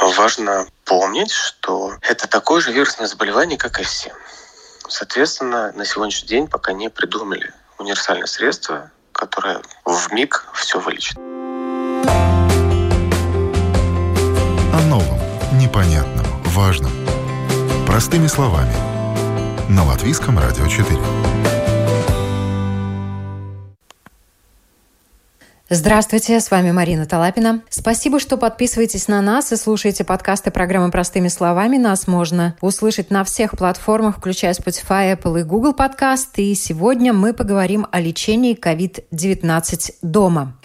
Важно помнить, что это такое же вирусное заболевание, как и все. Соответственно, на сегодняшний день пока не придумали универсальное средство, которое в миг все вылечит. О новом, непонятном, важном. Простыми словами. На Латвийском радио 4. Здравствуйте, с вами Марина Талапина. Спасибо, что подписываетесь на нас и слушаете подкасты программы «Простыми словами». Нас можно услышать на всех платформах, включая Spotify, Apple и Google подкаст. И сегодня мы поговорим о лечении COVID-19 дома.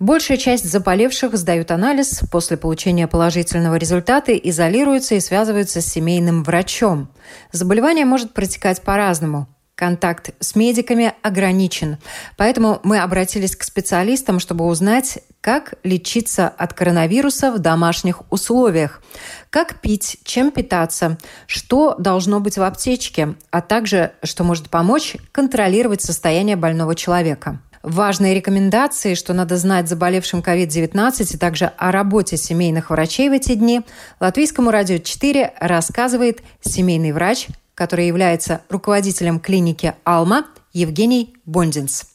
Большая часть заболевших сдают анализ, после получения положительного результата изолируются и связываются с семейным врачом. Заболевание может протекать по-разному. Контакт с медиками ограничен. Поэтому мы обратились к специалистам, чтобы узнать, как лечиться от коронавируса в домашних условиях, как пить, чем питаться, что должно быть в аптечке, а также что может помочь контролировать состояние больного человека. Важные рекомендации, что надо знать заболевшим COVID-19 и также о работе семейных врачей в эти дни, Латвийскому радио 4 рассказывает семейный врач который является руководителем клиники «Алма» Евгений Бондинс.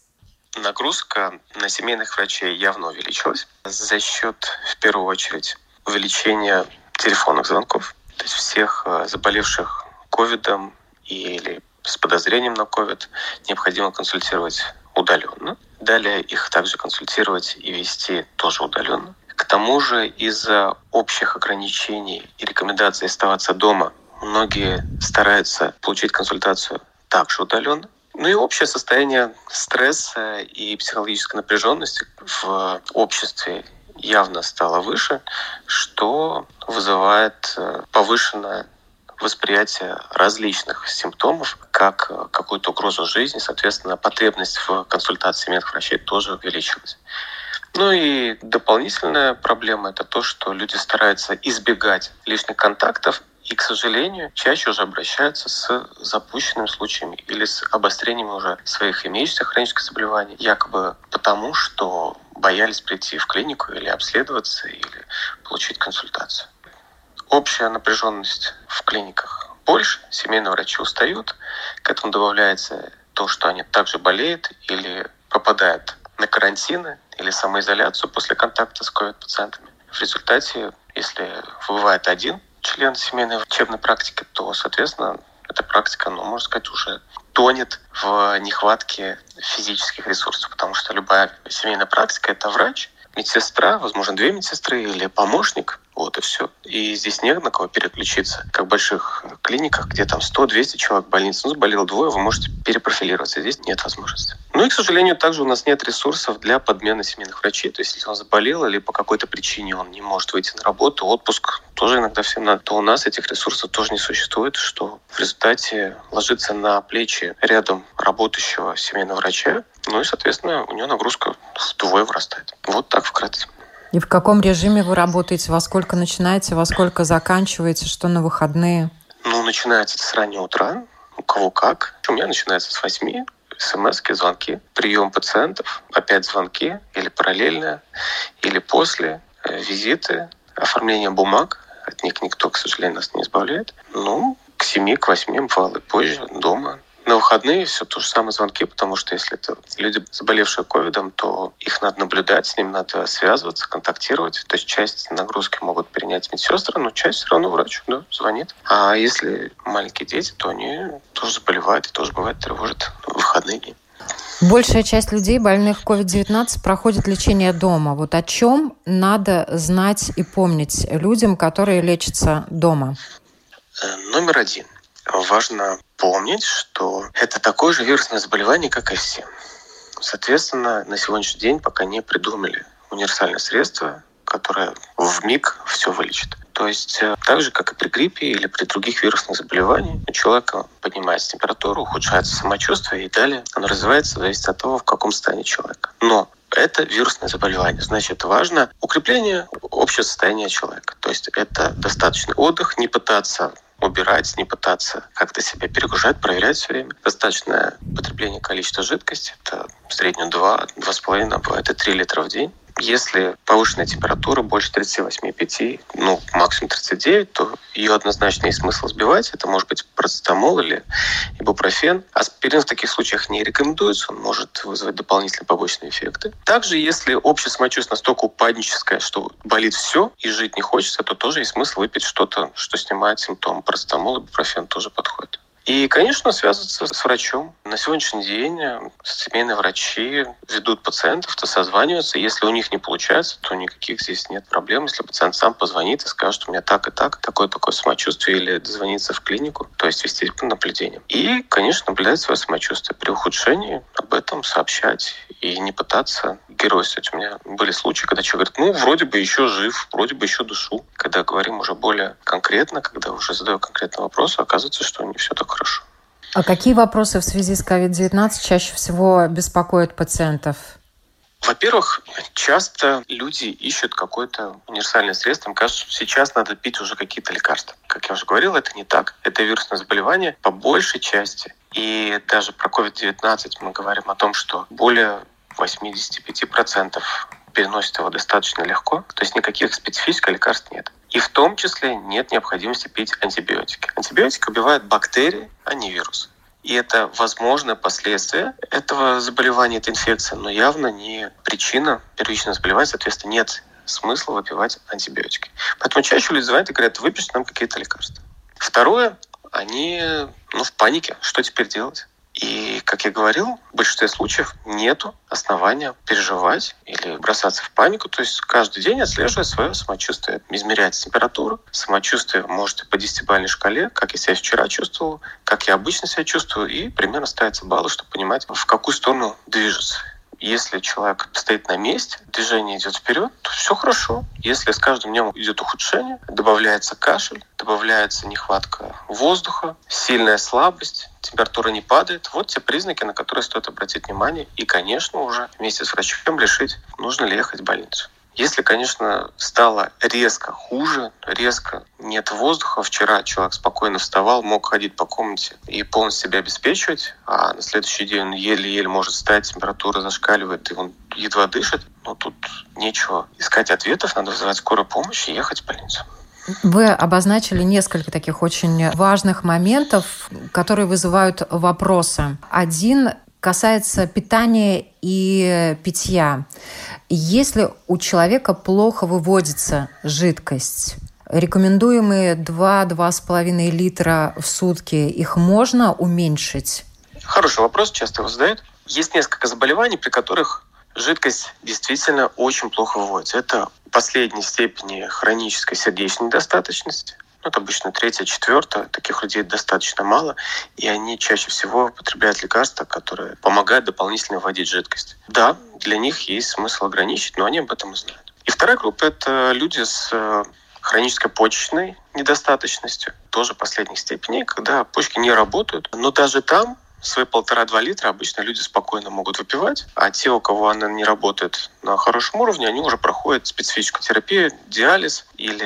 Нагрузка на семейных врачей явно увеличилась за счет, в первую очередь, увеличения телефонных звонков. То есть всех э, заболевших ковидом или с подозрением на ковид необходимо консультировать удаленно. Далее их также консультировать и вести тоже удаленно. К тому же из-за общих ограничений и рекомендаций оставаться дома Многие стараются получить консультацию также удаленно. Ну и общее состояние стресса и психологической напряженности в обществе явно стало выше, что вызывает э, повышенное восприятие различных симптомов как э, какую-то угрозу жизни, соответственно, потребность в консультации медврачей тоже увеличилась. Ну и дополнительная проблема – это то, что люди стараются избегать лишних контактов и, к сожалению, чаще уже обращаются с запущенными случаями или с обострением уже своих имеющихся хронических заболеваний, якобы потому, что боялись прийти в клинику или обследоваться, или получить консультацию. Общая напряженность в клиниках больше, семейные врачи устают, к этому добавляется то, что они также болеют или попадают на карантины или самоизоляцию после контакта с COVID-пациентами. В результате, если бывает один член семейной учебной практики, то, соответственно, эта практика, ну, можно сказать, уже тонет в нехватке физических ресурсов, потому что любая семейная практика – это врач, медсестра, возможно, две медсестры или помощник, вот и все. И здесь нет на кого переключиться. Как в больших клиниках, где там 100-200 человек в больнице, ну, заболело двое, вы можете перепрофилироваться. Здесь нет возможности. Ну и, к сожалению, также у нас нет ресурсов для подмены семейных врачей. То есть, если он заболел или по какой-то причине он не может выйти на работу, отпуск тоже иногда всем надо, то у нас этих ресурсов тоже не существует, что в результате ложится на плечи рядом работающего семейного врача, ну и, соответственно, у него нагрузка вдвое вырастает. Вот так вкратце. И в каком режиме вы работаете? Во сколько начинаете, во сколько заканчиваете? Что на выходные? Ну, начинается с раннего утра. У кого как. У меня начинается с 8 смс звонки, прием пациентов, опять звонки, или параллельно, или после, э, визиты, оформление бумаг. От них никто, к сожалению, нас не избавляет. Ну, к 7, к 8, бывало позже, дома. На выходные все то же самое звонки, потому что если это люди, заболевшие ковидом, то их надо наблюдать, с ними надо связываться, контактировать. То есть часть нагрузки могут перенять медсестры, но часть все равно врач да, звонит. А если маленькие дети, то они тоже заболевают и тоже бывает тревожат в выходные дни. Большая часть людей, больных COVID-19, проходит лечение дома. Вот о чем надо знать и помнить людям, которые лечатся дома? Э, номер один важно помнить, что это такое же вирусное заболевание, как и все. Соответственно, на сегодняшний день пока не придумали универсальное средство, которое в миг все вылечит. То есть э, так же, как и при гриппе или при других вирусных заболеваниях, у человека поднимается температура, ухудшается самочувствие и далее оно развивается, зависит от того, в каком состоянии человека. Но это вирусное заболевание. Значит, важно укрепление общего состояния человека. То есть это достаточный отдых, не пытаться убирать, не пытаться как-то себя перегружать, проверять все время. Достаточное потребление количества жидкости, это в среднем 2, 2,5, а бывает и 3 литра в день. Если повышенная температура больше 38,5, ну, максимум 39, то ее однозначно есть смысл сбивать. Это может быть процетамол или ибупрофен. Аспирин в таких случаях не рекомендуется, он может вызвать дополнительные побочные эффекты. Также, если общее самочувствие настолько упадническое, что болит все и жить не хочется, то тоже есть смысл выпить что-то, что снимает симптомы. Процетамол, ибупрофен тоже подходит. И, конечно, связываться с врачом. На сегодняшний день э, семейные врачи ведут пациентов, то созваниваются. Если у них не получается, то никаких здесь нет проблем. Если пациент сам позвонит и скажет, у меня так и так, такое-такое самочувствие, или дозвониться в клинику, то есть вести наблюдение. И, конечно, наблюдать свое самочувствие. При ухудшении об этом сообщать и не пытаться геройствовать. У меня были случаи, когда человек говорит, ну, вроде бы еще жив, вроде бы еще душу. Когда говорим уже более конкретно, когда уже задаю конкретный вопрос, оказывается, что не все так хорошо. А какие вопросы в связи с COVID-19 чаще всего беспокоят пациентов? Во-первых, часто люди ищут какое-то универсальное средство. Им кажется, что сейчас надо пить уже какие-то лекарства. Как я уже говорил, это не так. Это вирусное заболевание по большей части. И даже про COVID-19 мы говорим о том, что более 85% переносит его достаточно легко. То есть никаких специфических лекарств нет. И в том числе нет необходимости пить антибиотики. Антибиотики убивают бактерии, а не вирусы. И это возможное последствие этого заболевания, этой инфекции, но явно не причина первичного заболевания, соответственно, нет смысла выпивать антибиотики. Поэтому чаще люди звонят и говорят, выпишите нам какие-то лекарства. Второе, они ну, в панике. Что теперь делать? И, как я говорил, в большинстве случаев нет основания переживать или бросаться в панику. То есть каждый день отслеживать свое самочувствие, измерять температуру. Самочувствие можете по десятибалльной шкале, как я себя вчера чувствовал, как я обычно себя чувствую, и примерно ставятся баллы, чтобы понимать, в какую сторону движется. Если человек стоит на месте, движение идет вперед, то все хорошо. Если с каждым днем идет ухудшение, добавляется кашель, добавляется нехватка воздуха, сильная слабость, температура не падает, вот те признаки, на которые стоит обратить внимание. И, конечно, уже вместе с врачом решить, нужно ли ехать в больницу. Если, конечно, стало резко хуже, резко нет воздуха, вчера человек спокойно вставал, мог ходить по комнате и полностью себя обеспечивать, а на следующий день он еле-еле может встать, температура зашкаливает, и он едва дышит, но тут нечего искать ответов, надо вызывать скорую помощь и ехать в больницу. Вы обозначили несколько таких очень важных моментов, которые вызывают вопросы. Один касается питания и питья. Если у человека плохо выводится жидкость, рекомендуемые 2-2,5 литра в сутки, их можно уменьшить? Хороший вопрос, часто его задают. Есть несколько заболеваний, при которых жидкость действительно очень плохо выводится. Это последней степени хронической сердечной недостаточности, это обычно третья, четвертая. Таких людей достаточно мало. И они чаще всего употребляют лекарства, которые помогают дополнительно вводить жидкость. Да, для них есть смысл ограничить, но они об этом знают. И вторая группа – это люди с э, хронической почечной недостаточностью, тоже последних степеней, когда почки не работают. Но даже там свои полтора-два литра обычно люди спокойно могут выпивать, а те, у кого она не работает на хорошем уровне, они уже проходят специфическую терапию, диализ, или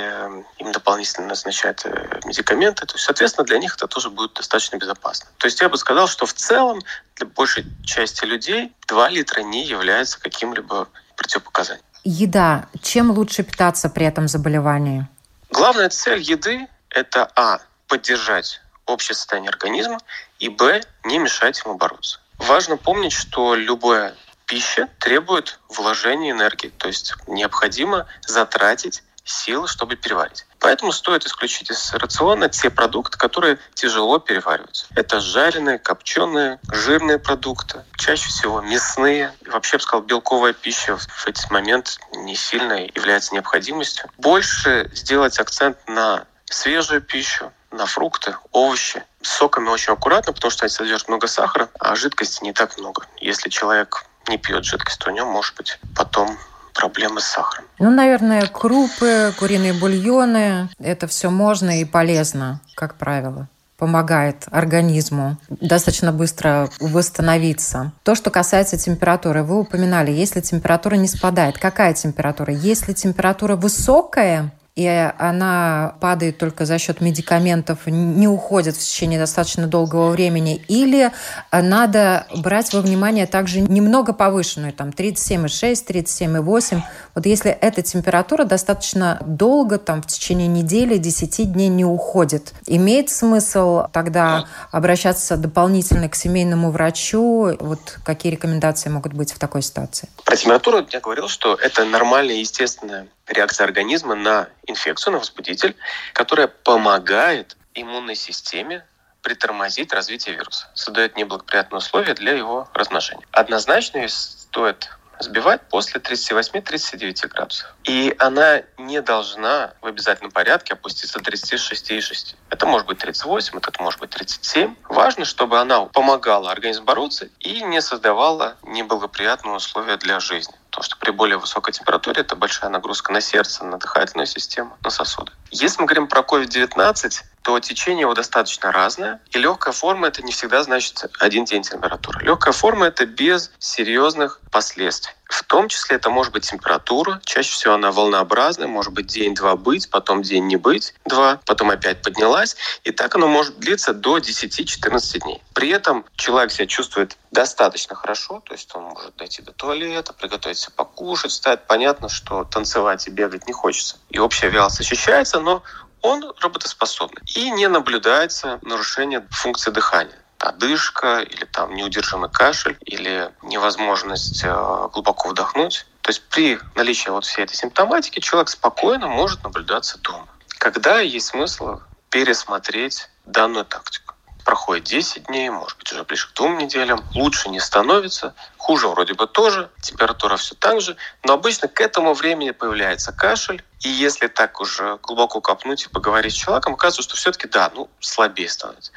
им дополнительно назначают э, медикаменты. То есть, соответственно, для них это тоже будет достаточно безопасно. То есть я бы сказал, что в целом для большей части людей 2 литра не является каким-либо противопоказанием. Еда. Чем лучше питаться при этом заболевании? Главная цель еды – это, а, поддержать общее состояние организма, и б, не мешать ему бороться. Важно помнить, что любая пища требует вложения энергии, то есть необходимо затратить силы, чтобы переварить. Поэтому стоит исключить из рациона те продукты, которые тяжело перевариваются. Это жареные, копченые, жирные продукты, чаще всего мясные. И вообще, я бы сказал, белковая пища в этот момент не сильно является необходимостью. Больше сделать акцент на свежую пищу, на фрукты, овощи. С соками очень аккуратно, потому что они содержат много сахара, а жидкости не так много. Если человек не пьет жидкость, то у него может быть потом проблемы с сахаром. Ну, наверное, крупы, куриные бульоны, это все можно и полезно, как правило помогает организму достаточно быстро восстановиться. То, что касается температуры, вы упоминали, если температура не спадает, какая температура? Если температура высокая, и она падает только за счет медикаментов, не уходит в течение достаточно долгого времени, или надо брать во внимание также немного повышенную, там 37,6, 37,8. Вот если эта температура достаточно долго, там в течение недели, 10 дней не уходит, имеет смысл тогда обращаться дополнительно к семейному врачу? Вот какие рекомендации могут быть в такой ситуации? Про температуру я говорил, что это нормальная, естественная реакция организма на инфекцию, на возбудитель, которая помогает иммунной системе притормозить развитие вируса, создает неблагоприятные условия для его размножения. Однозначно стоит сбивать после 38-39 градусов. И она не должна в обязательном порядке опуститься до 36,6. Это может быть 38, это может быть 37. Важно, чтобы она помогала организму бороться и не создавала неблагоприятные условия для жизни. Потому что при более высокой температуре это большая нагрузка на сердце, на дыхательную систему, на сосуды. Если мы говорим про COVID-19, то течение его достаточно разное. И легкая форма это не всегда значит один день температуры. Легкая форма это без серьезных последствий. В том числе это может быть температура. Чаще всего она волнообразная. Может быть день-два быть, потом день не быть, два, потом опять поднялась. И так оно может длиться до 10-14 дней. При этом человек себя чувствует достаточно хорошо, то есть он может дойти до туалета, приготовить себе покушать, встать. Понятно, что танцевать и бегать не хочется. И общая вялость ощущается, но он работоспособный. И не наблюдается нарушение функции дыхания одышка или там неудержимый кашель или невозможность э, глубоко вдохнуть. То есть при наличии вот всей этой симптоматики человек спокойно может наблюдаться дома. Когда есть смысл пересмотреть данную тактику? Проходит 10 дней, может быть, уже ближе к двум неделям. Лучше не становится, хуже вроде бы тоже, температура все так же. Но обычно к этому времени появляется кашель, и если так уже глубоко копнуть и поговорить с человеком, оказывается, что все-таки да, ну, слабее становится.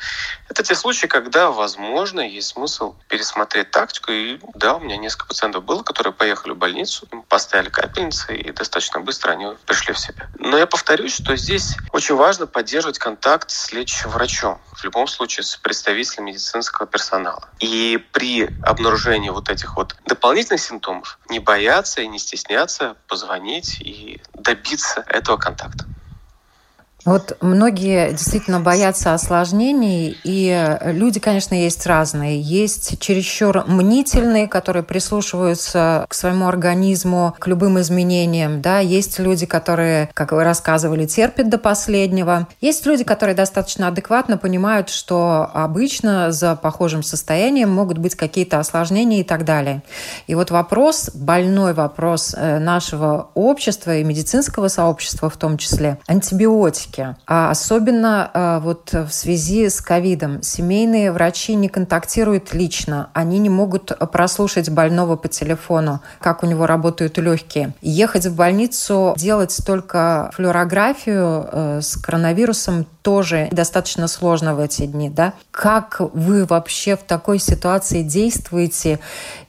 Это те случаи, когда, возможно, есть смысл пересмотреть тактику. И да, у меня несколько пациентов было, которые поехали в больницу, поставили капельницы, и достаточно быстро они пришли в себя. Но я повторюсь, что здесь очень важно поддерживать контакт с лечащим врачом. В любом случае с представителем медицинского персонала. И при обнаружении вот этих вот дополнительных симптомов не бояться и не стесняться позвонить и добиться добиться этого контакта. Вот многие действительно боятся осложнений, и люди, конечно, есть разные. Есть чересчур мнительные, которые прислушиваются к своему организму, к любым изменениям. Да? Есть люди, которые, как вы рассказывали, терпят до последнего. Есть люди, которые достаточно адекватно понимают, что обычно за похожим состоянием могут быть какие-то осложнения и так далее. И вот вопрос, больной вопрос э, нашего общества и медицинского сообщества в том числе, антибиотики риски. А особенно а, вот в связи с ковидом. Семейные врачи не контактируют лично. Они не могут прослушать больного по телефону, как у него работают легкие. Ехать в больницу, делать только флюорографию э, с коронавирусом тоже достаточно сложно в эти дни. Да? Как вы вообще в такой ситуации действуете,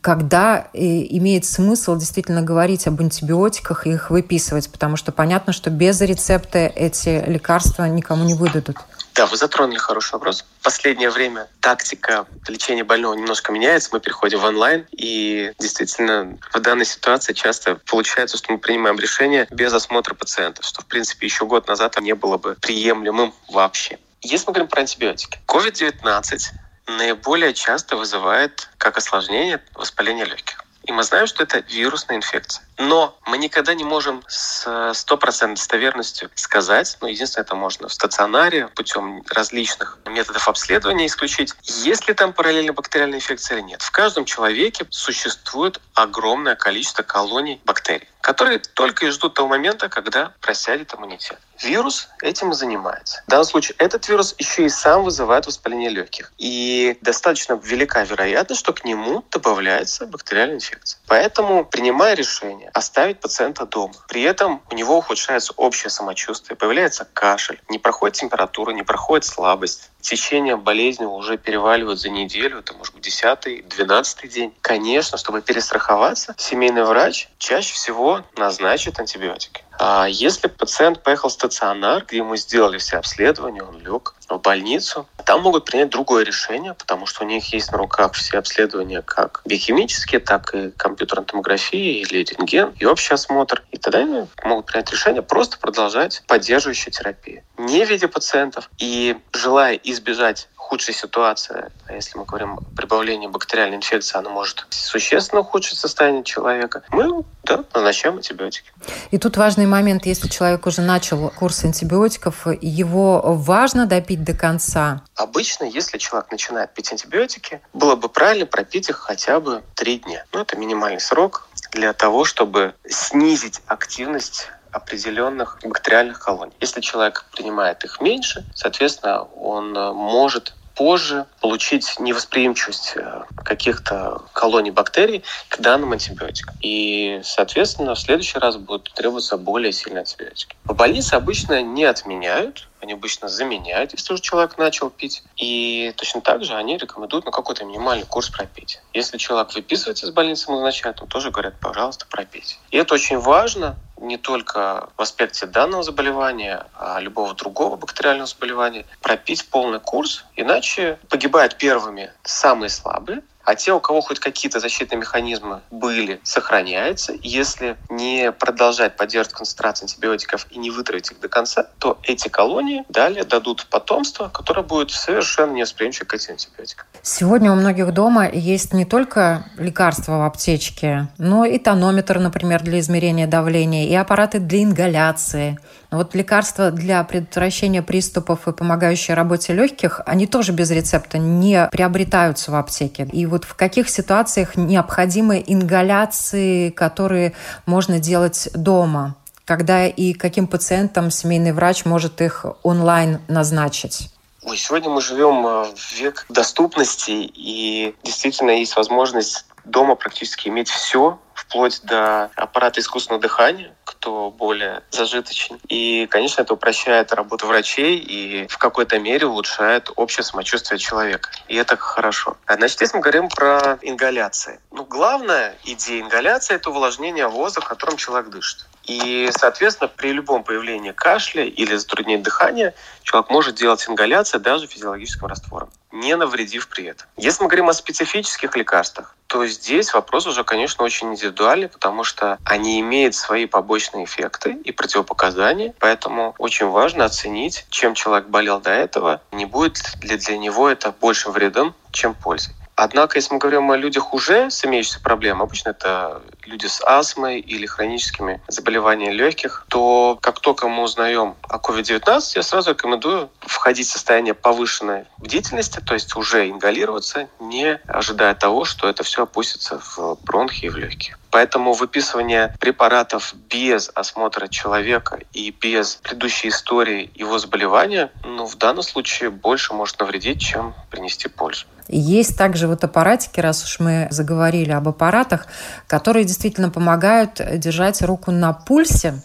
когда э, имеет смысл действительно говорить об антибиотиках и их выписывать? Потому что понятно, что без рецепта эти лекарства никому не выдадут. Да, вы затронули хороший вопрос. В последнее время тактика лечения больного немножко меняется. Мы переходим в онлайн. И действительно, в данной ситуации часто получается, что мы принимаем решение без осмотра пациента, что, в принципе, еще год назад не было бы приемлемым вообще. Если мы говорим про антибиотики, COVID-19 наиболее часто вызывает как осложнение воспаление легких. И мы знаем, что это вирусная инфекция. Но мы никогда не можем с стопроцентной достоверностью сказать, ну, единственное, это можно в стационаре путем различных методов обследования исключить, есть ли там параллельно бактериальная инфекция или нет. В каждом человеке существует огромное количество колоний бактерий, которые только и ждут того момента, когда просядет иммунитет. Вирус этим и занимается. В данном случае этот вирус еще и сам вызывает воспаление легких. И достаточно велика вероятность, что к нему добавляется бактериальная инфекция. Поэтому, принимая решение оставить пациента дома. При этом у него ухудшается общее самочувствие, появляется кашель, не проходит температура, не проходит слабость. Течение болезни уже переваливает за неделю, это может быть 10 12 день. Конечно, чтобы перестраховаться, семейный врач чаще всего назначит антибиотики. А если пациент поехал в стационар, где ему сделали все обследования, он лег в больницу, там могут принять другое решение, потому что у них есть на руках все обследования как биохимические, так и компьютерная томография или рентген, и общий осмотр. И тогда они могут принять решение просто продолжать поддерживающую терапию. Не видя пациентов и желая избежать худшей ситуации, а если мы говорим о прибавлении бактериальной инфекции, она может существенно ухудшить состояние человека, мы да, назначаем антибиотики. И тут важный момент, если человек уже начал курс антибиотиков, его важно допить до конца? Обычно, если человек начинает пить антибиотики, было бы правильно пропить их хотя бы три дня. Ну, это минимальный срок для того, чтобы снизить активность определенных бактериальных колоний. Если человек принимает их меньше, соответственно, он э, может позже получить невосприимчивость э, каких-то колоний бактерий к данным антибиотикам. И, соответственно, в следующий раз будут требоваться более сильные антибиотики. В больнице обычно не отменяют, они обычно заменяют, если уже человек начал пить. И точно так же они рекомендуют на какой-то минимальный курс пропить. Если человек выписывается из больницы, назначают, то тоже говорят, пожалуйста, пропейте. И это очень важно, не только в аспекте данного заболевания, а любого другого бактериального заболевания, пропить полный курс, иначе погибают первыми самые слабые, а те, у кого хоть какие-то защитные механизмы были, сохраняются. Если не продолжать поддерживать концентрацию антибиотиков и не вытравить их до конца, то эти колонии далее дадут потомство, которое будет совершенно невосприимчиво к этим антибиотикам. Сегодня у многих дома есть не только лекарства в аптечке, но и тонометр, например, для измерения давления, и аппараты для ингаляции. Вот лекарства для предотвращения приступов и помогающие работе легких, они тоже без рецепта не приобретаются в аптеке. И вот в каких ситуациях необходимы ингаляции, которые можно делать дома? Когда и каким пациентам семейный врач может их онлайн назначить? Ой, сегодня мы живем э, в век доступности, и действительно есть возможность дома практически иметь все, вплоть до аппарата искусственного дыхания, кто более зажиточен. И, конечно, это упрощает работу врачей и в какой-то мере улучшает общее самочувствие человека. И это хорошо. А, значит, если мы говорим про ингаляции. Ну, главная идея ингаляции – это увлажнение воздуха, которым человек дышит. И, соответственно, при любом появлении кашля или затруднения дыхания человек может делать ингаляцию даже физиологическим раствором, не навредив при этом. Если мы говорим о специфических лекарствах, то здесь вопрос уже, конечно, очень индивидуальный, потому что они имеют свои побочные эффекты и противопоказания, поэтому очень важно оценить, чем человек болел до этого, не будет ли для него это большим вредом, чем пользой. Однако, если мы говорим о людях уже с имеющейся проблемой, обычно это люди с астмой или хроническими заболеваниями легких, то как только мы узнаем о COVID-19, я сразу рекомендую входить в состояние повышенной бдительности, то есть уже ингалироваться, не ожидая того, что это все опустится в бронхи и в легкие. Поэтому выписывание препаратов без осмотра человека и без предыдущей истории его заболевания, ну, в данном случае больше может навредить, чем принести пользу. Есть также вот аппаратики, раз уж мы заговорили об аппаратах, которые действительно помогают держать руку на пульсе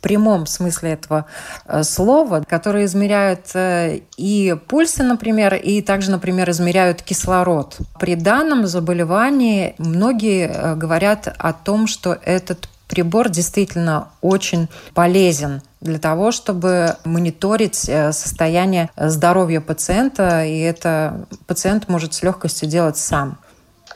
прямом смысле этого э, слова, которые измеряют э, и пульсы, например, и также, например, измеряют кислород. При данном заболевании многие э, говорят о том, что этот прибор действительно очень полезен для того, чтобы мониторить состояние здоровья пациента, и это пациент может с легкостью делать сам.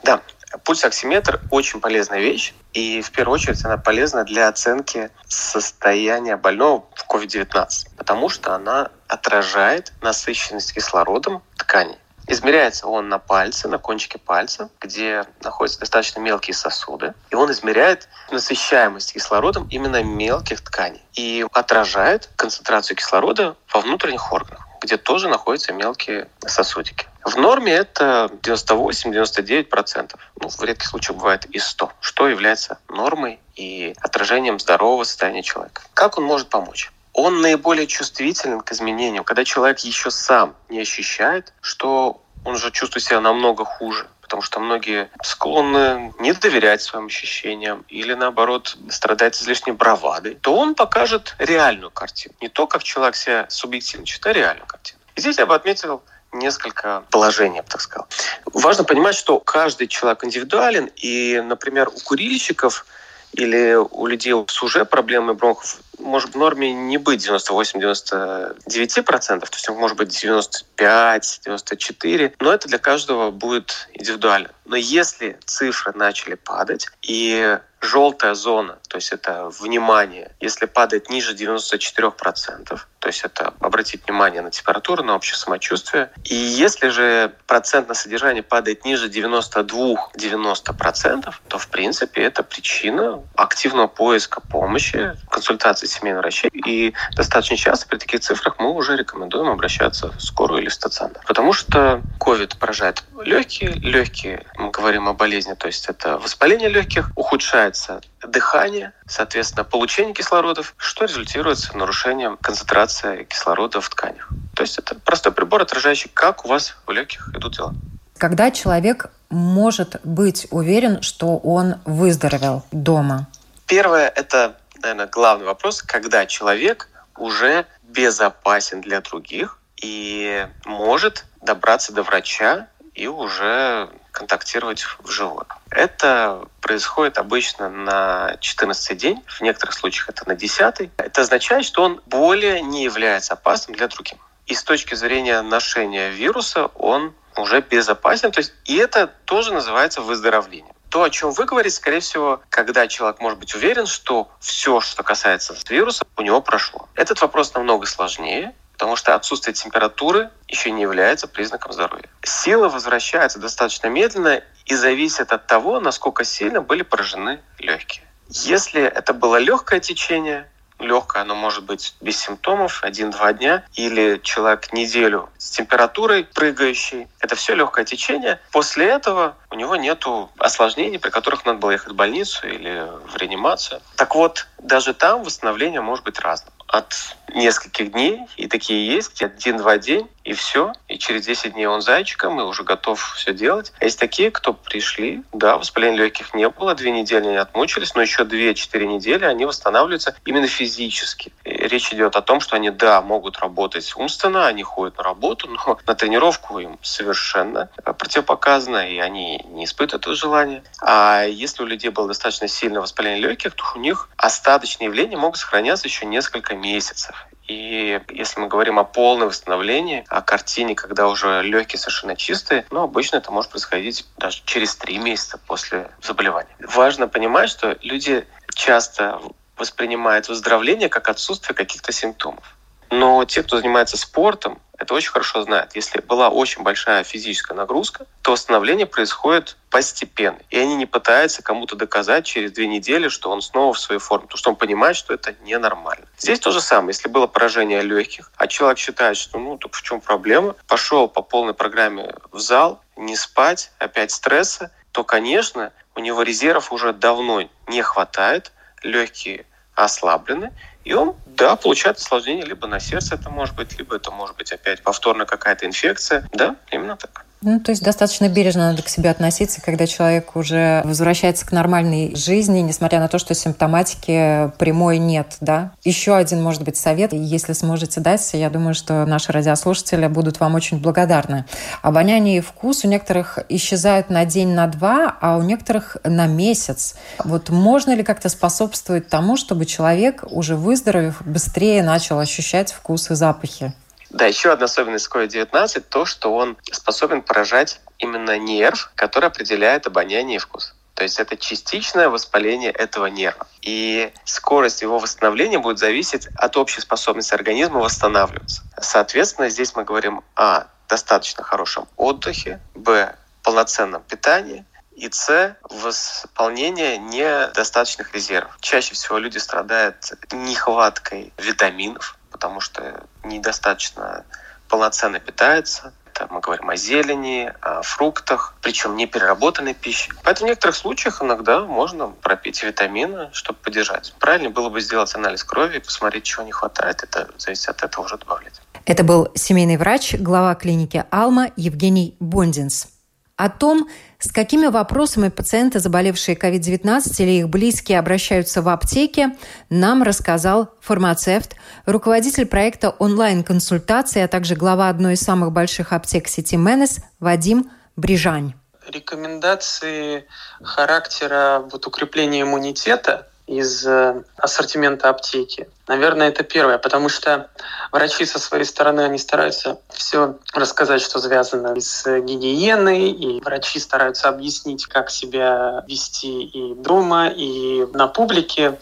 Да, Пульсоксиметр – очень полезная вещь, и в первую очередь она полезна для оценки состояния больного в COVID-19, потому что она отражает насыщенность кислородом тканей. Измеряется он на пальце, на кончике пальца, где находятся достаточно мелкие сосуды. И он измеряет насыщаемость кислородом именно мелких тканей. И отражает концентрацию кислорода во внутренних органах, где тоже находятся мелкие сосудики. В норме это 98-99%. Ну, в редких случаях бывает и 100%, что является нормой и отражением здорового состояния человека. Как он может помочь? Он наиболее чувствителен к изменениям, когда человек еще сам не ощущает, что он уже чувствует себя намного хуже, потому что многие склонны не доверять своим ощущениям или, наоборот, страдать излишней бравадой, то он покажет реальную картину. Не то, как человек себя субъективно читает, а реальную картину. И здесь я бы отметил несколько положений, я бы так сказал. Важно понимать, что каждый человек индивидуален, и, например, у курильщиков или у людей с уже проблемой бронхов может в норме не быть 98-99%, то есть может быть 95-94%, но это для каждого будет индивидуально. Но если цифры начали падать, и желтая зона, то есть это внимание, если падает ниже 94%, то есть это обратить внимание на температуру, на общее самочувствие. И если же процентное содержание падает ниже 92-90%, то в принципе это причина активного поиска помощи, консультации семейного врача. И достаточно часто при таких цифрах мы уже рекомендуем обращаться в скорую или в стационар. Потому что COVID поражает легкие. Легкие, мы говорим о болезни, то есть это воспаление легких, ухудшается дыхание, соответственно, получение кислородов, что результирует нарушением концентрации кислорода в тканях. То есть это простой прибор, отражающий, как у вас в легких идут дела. Когда человек может быть уверен, что он выздоровел дома? Первое – это, наверное, главный вопрос, когда человек уже безопасен для других и может добраться до врача и уже контактировать вживую. Это происходит обычно на 14 день, в некоторых случаях это на 10. Это означает, что он более не является опасным для других. И с точки зрения ношения вируса он уже безопасен. То есть, и это тоже называется выздоровлением. То, о чем вы говорите, скорее всего, когда человек может быть уверен, что все, что касается вируса, у него прошло. Этот вопрос намного сложнее, потому что отсутствие температуры еще не является признаком здоровья. Сила возвращается достаточно медленно и зависит от того, насколько сильно были поражены легкие. Если это было легкое течение, легкое, оно может быть без симптомов, один-два дня, или человек неделю с температурой прыгающей. Это все легкое течение. После этого у него нет осложнений, при которых надо было ехать в больницу или в реанимацию. Так вот, даже там восстановление может быть разным от нескольких дней, и такие есть, где один-два день, и все. И через 10 дней он зайчиком, и уже готов все делать. А есть такие, кто пришли, да, воспаления легких не было, две недели они отмучились, но еще 2-4 недели они восстанавливаются именно физически. И речь идет о том, что они, да, могут работать умственно, они ходят на работу, но на тренировку им совершенно противопоказано, и они не испытывают этого желания. А если у людей было достаточно сильное воспаление легких, то у них остаточные явления могут сохраняться еще несколько месяцев. И если мы говорим о полном восстановлении, о картине, когда уже легкие совершенно чистые, ну, обычно это может происходить даже через три месяца после заболевания. Важно понимать, что люди часто воспринимают выздоровление как отсутствие каких-то симптомов. Но те, кто занимается спортом, это очень хорошо знают. Если была очень большая физическая нагрузка, то восстановление происходит постепенно. И они не пытаются кому-то доказать через две недели, что он снова в своей форме, потому что он понимает, что это ненормально. Здесь то же самое. Если было поражение легких, а человек считает, что ну так в чем проблема, пошел по полной программе в зал, не спать, опять стресса, то, конечно, у него резервов уже давно не хватает, легкие ослаблены, и он, да, получает осложнение либо на сердце это может быть, либо это может быть опять повторно какая-то инфекция. Да, именно так. Ну, то есть достаточно бережно надо к себе относиться, когда человек уже возвращается к нормальной жизни, несмотря на то, что симптоматики прямой нет, да. Еще один, может быть, совет, если сможете дать, я думаю, что наши радиослушатели будут вам очень благодарны. Обоняние и вкус у некоторых исчезают на день, на два, а у некоторых на месяц. Вот можно ли как-то способствовать тому, чтобы человек, уже выздоровев, быстрее начал ощущать вкус и запахи? Да, еще одна особенность COVID-19 то, что он способен поражать именно нерв, который определяет обоняние и вкус. То есть это частичное воспаление этого нерва. И скорость его восстановления будет зависеть от общей способности организма восстанавливаться. Соответственно, здесь мы говорим о достаточно хорошем отдыхе, б, полноценном питании, и С – восполнение недостаточных резервов. Чаще всего люди страдают нехваткой витаминов, потому что недостаточно полноценно питается. Это мы говорим о зелени, о фруктах, причем не переработанной пище. Поэтому в некоторых случаях иногда можно пропить витамины, чтобы поддержать. Правильно было бы сделать анализ крови и посмотреть, чего не хватает. Это зависит от этого уже добавлять. Это был семейный врач, глава клиники «Алма» Евгений Бондинс. О том, с какими вопросами пациенты, заболевшие COVID-19 или их близкие обращаются в аптеке, нам рассказал фармацевт, руководитель проекта онлайн-консультации, а также глава одной из самых больших аптек сети Менес Вадим Брижань. Рекомендации характера вот, укрепления иммунитета из э, ассортимента аптеки. Наверное, это первое, потому что врачи со своей стороны, они стараются все рассказать, что связано с гигиеной, и врачи стараются объяснить, как себя вести и дома, и на публике.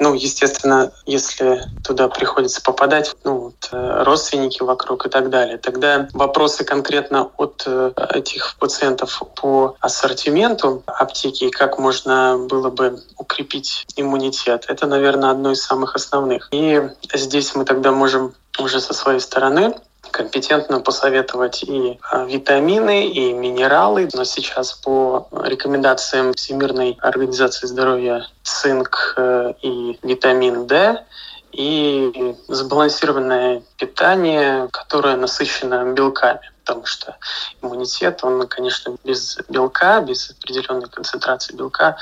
Ну, естественно, если туда приходится попадать, ну, вот, э, родственники вокруг и так далее, тогда вопросы конкретно от э, этих пациентов по ассортименту аптеки и как можно было бы укрепить иммунитет, это, наверное, одно из самых основных. И здесь мы тогда можем уже со своей стороны компетентно посоветовать и а, витамины, и минералы. Но сейчас по рекомендациям Всемирной организации здоровья цинк э, и витамин D и сбалансированное питание, которое насыщено белками потому что иммунитет, он, конечно, без белка, без определенной концентрации белка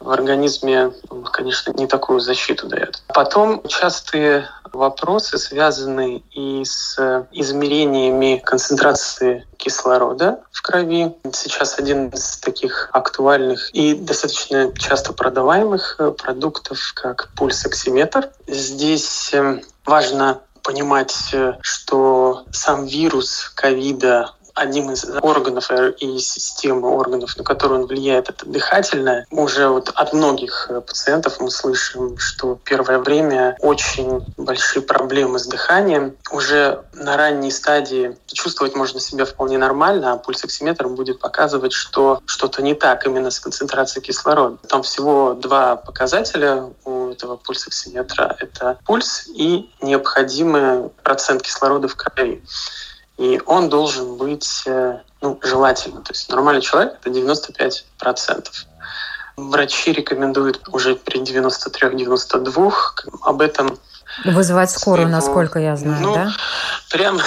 в организме, конечно, не такую защиту дает. Потом частые вопросы связаны и с измерениями концентрации кислорода в крови. Сейчас один из таких актуальных и достаточно часто продаваемых э, продуктов, как пульсоксиметр. Здесь э, важно понимать, э, что сам вирус ковида одним из органов и системы органов, на которые он влияет, это дыхательное. Уже вот от многих э, пациентов мы слышим, что первое время очень большие проблемы с дыханием. Уже на ранней стадии чувствовать можно себя вполне нормально, а пульсоксиметр будет показывать, что что-то не так именно с концентрацией кислорода. Там всего два показателя у этого пульсоксиметра. Это пульс и необходимый процент кислорода в крови. И он должен быть э, ну, желательно. То есть нормальный человек – это 95%. Врачи рекомендуют уже при 93-92 об этом Вызывать скорую, своего... насколько я знаю, ну, да? Прям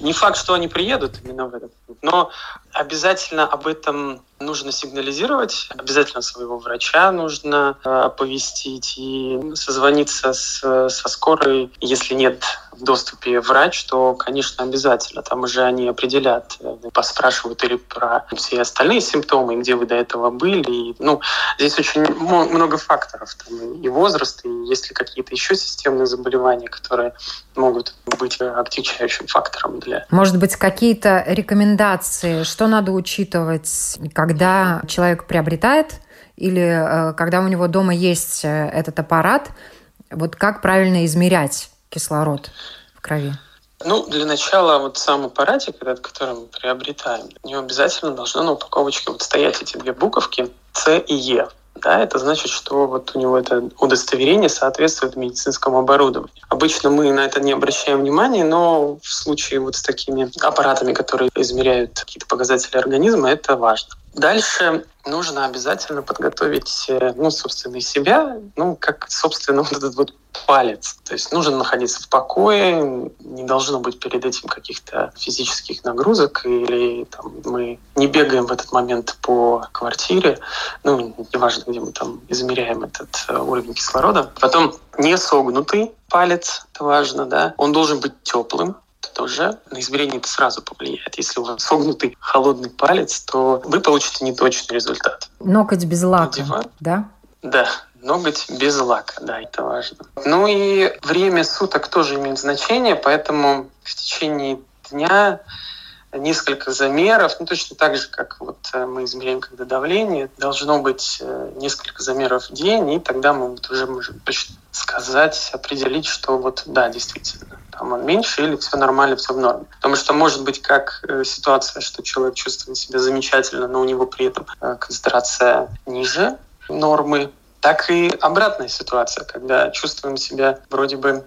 не факт, что они приедут именно в этот но обязательно об этом нужно сигнализировать, обязательно своего врача нужно э, оповестить и созвониться с, со скорой. Если нет в доступе врач, то, конечно, обязательно. Там уже они определят, э, поспрашивают или про все остальные симптомы, где вы до этого были. И, ну, здесь очень много факторов. Там и возраст, и есть ли какие-то еще системные заболевания, которые могут быть отягчающим фактором для... Может быть, какие-то рекомендации, что надо учитывать, когда человек приобретает или э, когда у него дома есть э, этот аппарат, вот как правильно измерять кислород в крови? Ну, для начала вот сам аппаратик, этот, который мы приобретаем, у него обязательно должно на упаковочке вот стоять эти две буковки С и Е. Да, это значит, что вот у него это удостоверение соответствует медицинскому оборудованию. Обычно мы на это не обращаем внимания, но в случае вот с такими аппаратами, которые измеряют какие-то показатели организма, это важно. Дальше нужно обязательно подготовить, э, ну, собственно, себя, ну, как, собственно, вот этот вот палец. То есть нужно находиться в покое, не должно быть перед этим каких-то физических нагрузок, или там, мы не бегаем в этот момент по квартире, ну, неважно, где мы там измеряем этот э, уровень кислорода. Потом не согнутый палец, это важно, да, он должен быть теплым, тоже на измерение это сразу повлияет. Если у вас согнутый холодный палец, то вы получите неточный результат. Ноготь без лака, Надеваю. да? Да, ноготь без лака, да, это важно. Ну и время суток тоже имеет значение, поэтому в течение дня несколько замеров, ну точно так же, как вот э, мы измеряем когда давление, должно быть э, несколько замеров в день, и тогда мы вот уже можем точно сказать, определить, что вот да, действительно, там он меньше или все нормально, все в норме. Потому что может быть как э, ситуация, что человек чувствует себя замечательно, но у него при этом концентрация ниже нормы, так и обратная ситуация, когда чувствуем себя вроде бы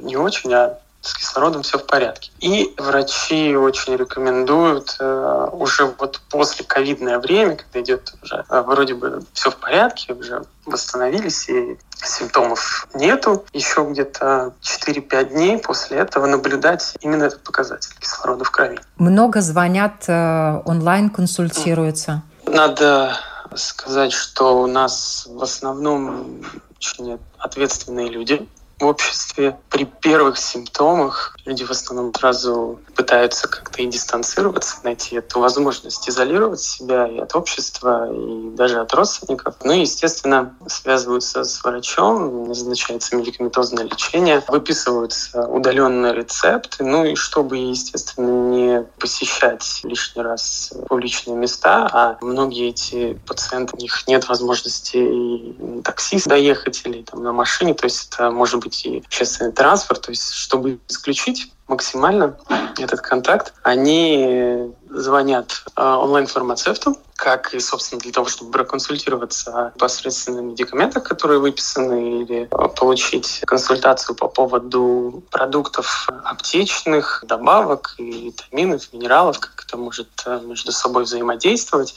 не очень, а с кислородом все в порядке. И врачи очень рекомендуют э, уже вот после ковидное время, когда идет уже э, вроде бы все в порядке, уже восстановились и симптомов нету, еще где-то 4-5 дней после этого наблюдать именно этот показатель кислорода в крови. Много звонят, э, онлайн консультируются. Надо сказать, что у нас в основном очень ответственные люди, в обществе при первых симптомах люди в основном сразу пытаются как-то и дистанцироваться, найти эту возможность изолировать себя и от общества, и даже от родственников. Ну и, естественно, связываются с врачом, назначается медикаментозное лечение, выписываются удаленные рецепты, ну и чтобы, естественно, не посещать лишний раз публичные места, а многие эти пациенты, у них нет возможности и на такси доехать или там, на машине, то есть это может быть и общественный транспорт, то есть чтобы исключить максимально этот контакт, они звонят э, онлайн-фармацевту, как и, собственно, для того, чтобы проконсультироваться непосредственно на медикаментах, которые выписаны, или получить консультацию по поводу продуктов аптечных, добавок, и витаминов, минералов, как это может э, между собой взаимодействовать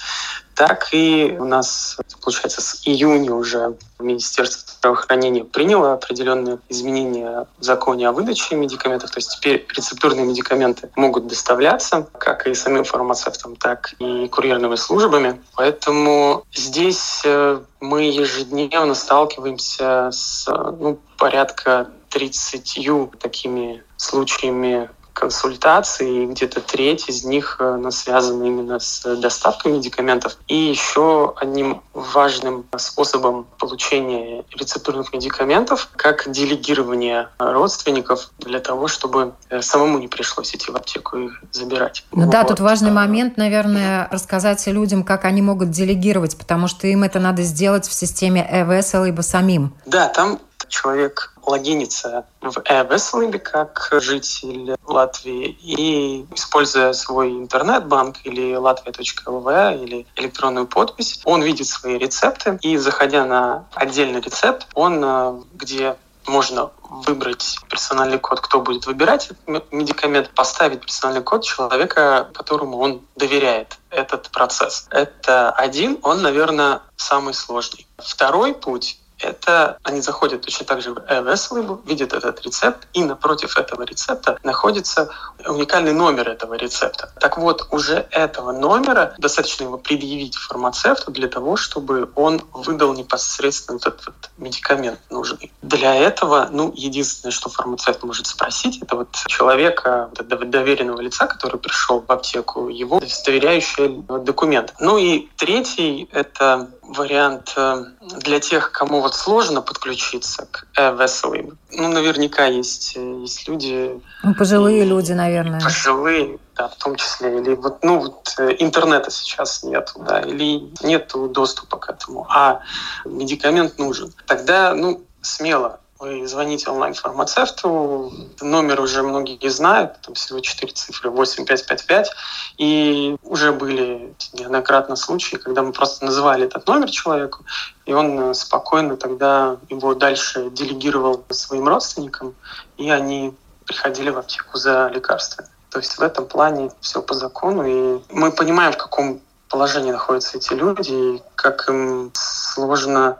так и у нас, получается, с июня уже Министерство здравоохранения приняло определенные изменения в законе о выдаче медикаментов. То есть теперь рецептурные медикаменты могут доставляться как и самим фармацевтам, так и курьерными службами. Поэтому здесь э, мы ежедневно сталкиваемся с ну, порядка 30 такими случаями консультаций, и где-то треть из них э, связана именно с доставкой медикаментов. И еще одним важным способом получения рецептурных медикаментов, как делегирование родственников для того, чтобы э, самому не пришлось идти в аптеку и забирать. Ну вот. да, тут важный момент, наверное, рассказать людям, как они могут делегировать, потому что им это надо сделать в системе e либо самим. Да, там человек логинится в e как житель Латвии и, используя свой интернет-банк или latvia.lv или электронную подпись, он видит свои рецепты и, заходя на отдельный рецепт, он, э, где можно выбрать персональный код, кто будет выбирать медикамент, поставить персональный код человека, которому он доверяет этот процесс. Это один, он, наверное, самый сложный. Второй путь это они заходят точно так же в EVS видят этот рецепт, и напротив этого рецепта находится уникальный номер этого рецепта. Так вот, уже этого номера достаточно его предъявить фармацевту для того, чтобы он выдал непосредственно этот вот медикамент нужный. Для этого, ну, единственное, что фармацевт может спросить, это вот человека, доверенного лица, который пришел в аптеку, его удостоверяющий документ. Ну и третий — это вариант э, для тех, кому вот сложно подключиться к e Ну, наверняка есть, э, есть люди... Ну, пожилые люди, наверное. Пожилые, да, в том числе. Или вот, ну, вот э, интернета сейчас нету, да, или нету доступа к этому, а медикамент нужен. Тогда, ну, смело вы звоните онлайн-фармацевту, номер уже многие знают, там всего четыре цифры, 8555, и уже были неоднократно случаи, когда мы просто называли этот номер человеку, и он спокойно тогда его дальше делегировал своим родственникам, и они приходили в аптеку за лекарствами. То есть в этом плане все по закону, и мы понимаем, в каком положении находятся эти люди, и как им сложно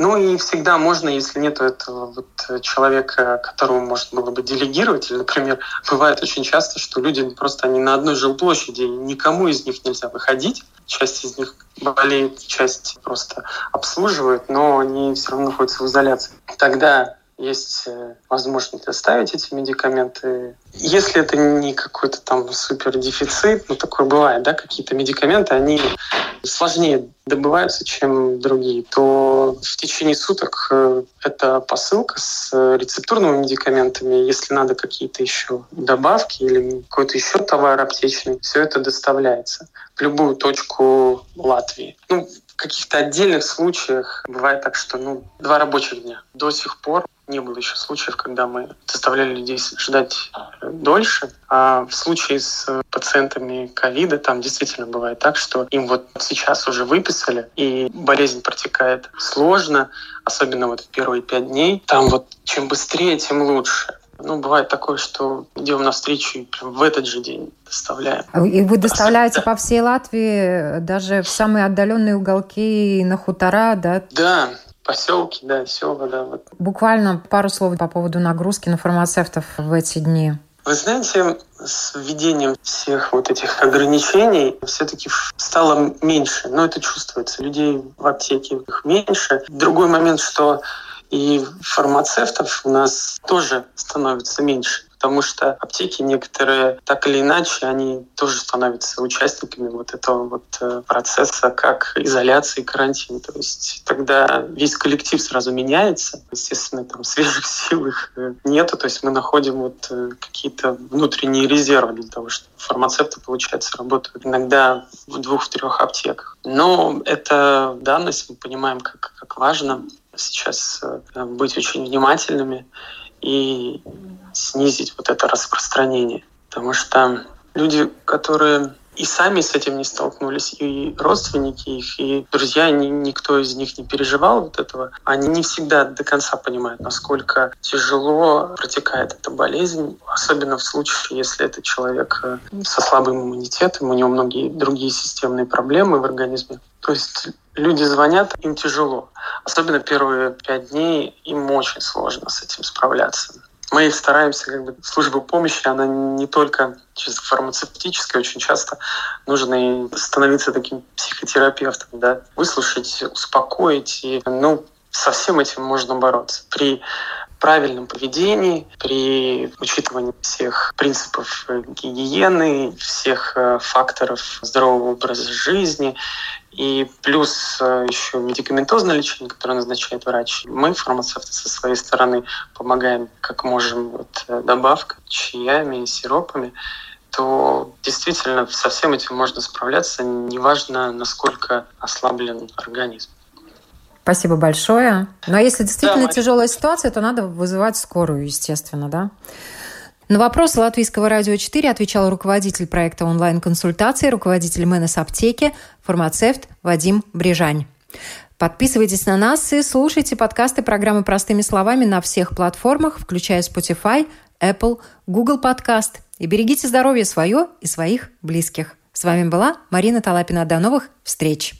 ну и всегда можно, если нет этого вот человека, которому можно было бы делегировать, или, например, бывает очень часто, что люди просто они на одной жилплощади, и никому из них нельзя выходить, часть из них болеет, часть просто обслуживает, но они все равно находятся в изоляции. Тогда есть э, возможность доставить эти медикаменты. Если это не какой-то там супер дефицит, ну такое бывает, да, какие-то медикаменты, они сложнее добываются, чем другие, то в течение суток э, эта посылка с рецептурными медикаментами, если надо какие-то еще добавки или какой-то еще товар аптечный, все это доставляется в любую точку Латвии. Ну, каких-то отдельных случаях бывает так, что ну, два рабочих дня. До сих пор не было еще случаев, когда мы заставляли людей ждать э, дольше. А в случае с пациентами ковида там действительно бывает так, что им вот сейчас уже выписали, и болезнь протекает сложно, особенно вот в первые пять дней. Там вот чем быстрее, тем лучше. Ну, бывает такое, что идем навстречу и прям в этот же день доставляем. И вы доставляете по всей Латвии, даже в самые отдаленные уголки, на хутора, да? Да, поселки, да, села, да. Вот. Буквально пару слов по поводу нагрузки на фармацевтов в эти дни. Вы знаете, с введением всех вот этих ограничений все-таки стало меньше, но это чувствуется. Людей в аптеке их меньше. Другой момент, что и фармацевтов у нас тоже становится меньше потому что аптеки некоторые, так или иначе, они тоже становятся участниками вот этого вот э, процесса, как изоляции, карантина. То есть тогда весь коллектив сразу меняется. Естественно, там свежих сил их э, нету, то есть мы находим вот э, какие-то внутренние резервы для того, чтобы фармацевты, получается, работают иногда в двух-трех аптеках. Но это данность, мы понимаем, как, как важно сейчас быть очень внимательными и снизить вот это распространение. Потому что люди, которые и сами с этим не столкнулись, и родственники их, и друзья, ни, никто из них не переживал вот этого. Они не всегда до конца понимают, насколько тяжело протекает эта болезнь, особенно в случае, если это человек э, со слабым иммунитетом, у него многие другие системные проблемы в организме. То есть люди звонят, им тяжело. Особенно первые пять дней им очень сложно с этим справляться мы стараемся, как бы, служба помощи, она не только чисто фармацевтическая, очень часто нужно и становиться таким психотерапевтом, да, выслушать, успокоить, и, ну, со всем этим можно бороться. При правильном поведении, при учитывании всех принципов гигиены, всех э, факторов здорового образа жизни и плюс э, еще медикаментозное лечение, которое назначает врач. Мы, фармацевты, со своей стороны помогаем как можем вот, э, добавкой, чаями, сиропами то действительно со всем этим можно справляться, неважно, насколько ослаблен организм. Спасибо большое. Но если действительно да, тяжелая ситуация, то надо вызывать скорую, естественно, да? На вопросы Латвийского радио 4 отвечал руководитель проекта онлайн-консультации, руководитель МНС аптеки, фармацевт Вадим Брижань. Подписывайтесь на нас и слушайте подкасты программы «Простыми словами» на всех платформах, включая Spotify, Apple, Google Podcast. И берегите здоровье свое и своих близких. С вами была Марина Талапина. До новых встреч!